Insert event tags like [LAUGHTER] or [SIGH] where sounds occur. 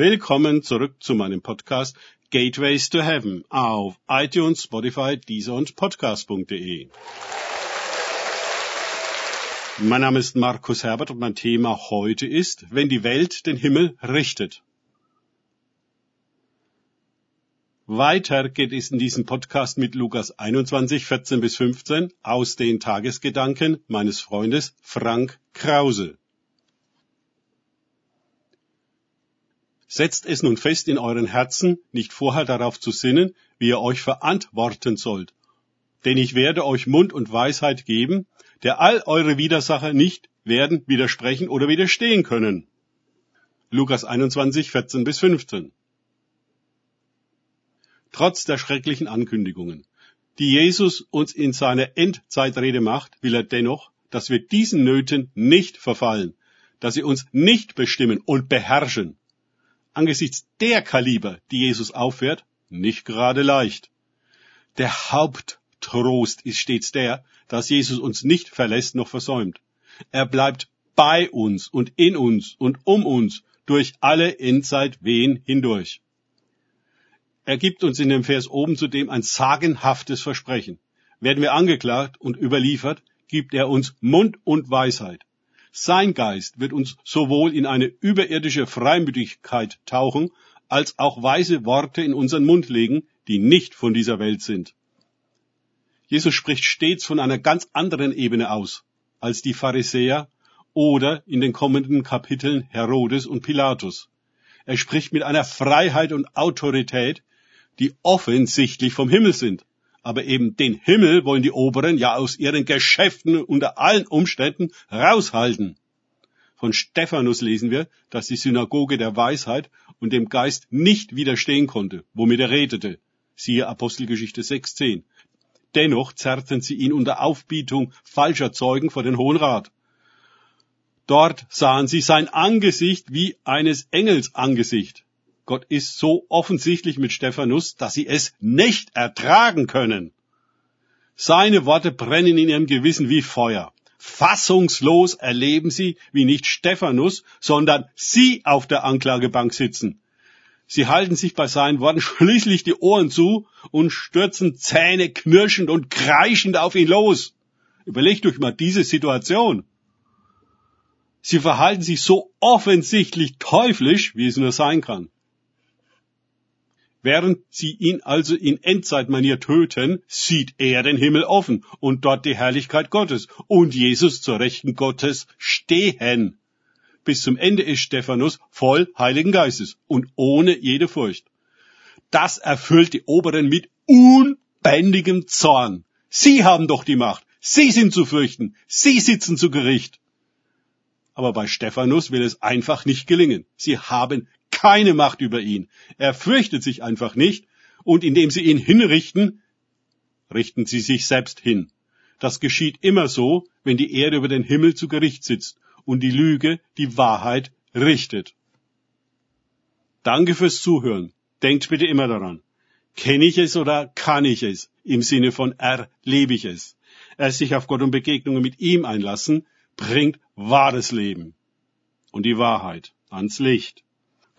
Willkommen zurück zu meinem Podcast Gateways to Heaven auf iTunes, Spotify, Deezer und Podcast.de. Mein Name ist Markus Herbert und mein Thema heute ist, wenn die Welt den Himmel richtet. Weiter geht es in diesem Podcast mit Lukas 21, 14 bis 15 aus den Tagesgedanken meines Freundes Frank Krause. Setzt es nun fest in euren Herzen, nicht vorher darauf zu sinnen, wie ihr euch verantworten sollt. Denn ich werde euch Mund und Weisheit geben, der all eure Widersacher nicht werden widersprechen oder widerstehen können. Lukas 21, 14 bis 15 trotz der schrecklichen Ankündigungen, die Jesus uns in seiner Endzeitrede macht, will er dennoch, dass wir diesen Nöten nicht verfallen, dass sie uns nicht bestimmen und beherrschen. Angesichts der Kaliber, die Jesus auffährt, nicht gerade leicht. Der Haupttrost ist stets der, dass Jesus uns nicht verlässt noch versäumt. Er bleibt bei uns und in uns und um uns durch alle Endzeitwehen hindurch. Er gibt uns in dem Vers oben zudem ein sagenhaftes Versprechen. Werden wir angeklagt und überliefert, gibt er uns Mund und Weisheit. Sein Geist wird uns sowohl in eine überirdische Freimütigkeit tauchen, als auch weise Worte in unseren Mund legen, die nicht von dieser Welt sind. Jesus spricht stets von einer ganz anderen Ebene aus als die Pharisäer oder in den kommenden Kapiteln Herodes und Pilatus. Er spricht mit einer Freiheit und Autorität, die offensichtlich vom Himmel sind. Aber eben den Himmel wollen die Oberen ja aus ihren Geschäften unter allen Umständen raushalten. Von Stephanus lesen wir, dass die Synagoge der Weisheit und dem Geist nicht widerstehen konnte, womit er redete. Siehe Apostelgeschichte 6.10. Dennoch zerrten sie ihn unter Aufbietung falscher Zeugen vor den Hohen Rat. Dort sahen sie sein Angesicht wie eines Engels Angesicht. Gott ist so offensichtlich mit Stephanus, dass sie es nicht ertragen können. Seine Worte brennen in ihrem Gewissen wie Feuer. Fassungslos erleben sie, wie nicht Stephanus, sondern sie auf der Anklagebank sitzen. Sie halten sich bei seinen Worten [LAUGHS] schließlich die Ohren zu und stürzen Zähne knirschend und kreischend auf ihn los. Überlegt euch mal diese Situation. Sie verhalten sich so offensichtlich teuflisch, wie es nur sein kann. Während sie ihn also in Endzeitmanier töten, sieht er den Himmel offen und dort die Herrlichkeit Gottes und Jesus zur Rechten Gottes stehen. Bis zum Ende ist Stephanus voll Heiligen Geistes und ohne jede Furcht. Das erfüllt die Oberen mit unbändigem Zorn. Sie haben doch die Macht. Sie sind zu fürchten. Sie sitzen zu Gericht. Aber bei Stephanus will es einfach nicht gelingen. Sie haben keine Macht über ihn. Er fürchtet sich einfach nicht und indem sie ihn hinrichten, richten sie sich selbst hin. Das geschieht immer so, wenn die Erde über den Himmel zu Gericht sitzt und die Lüge die Wahrheit richtet. Danke fürs Zuhören. Denkt bitte immer daran. Kenne ich es oder kann ich es? Im Sinne von erlebe ich es. Erst sich auf Gott und Begegnungen mit ihm einlassen, bringt wahres Leben und die Wahrheit ans Licht.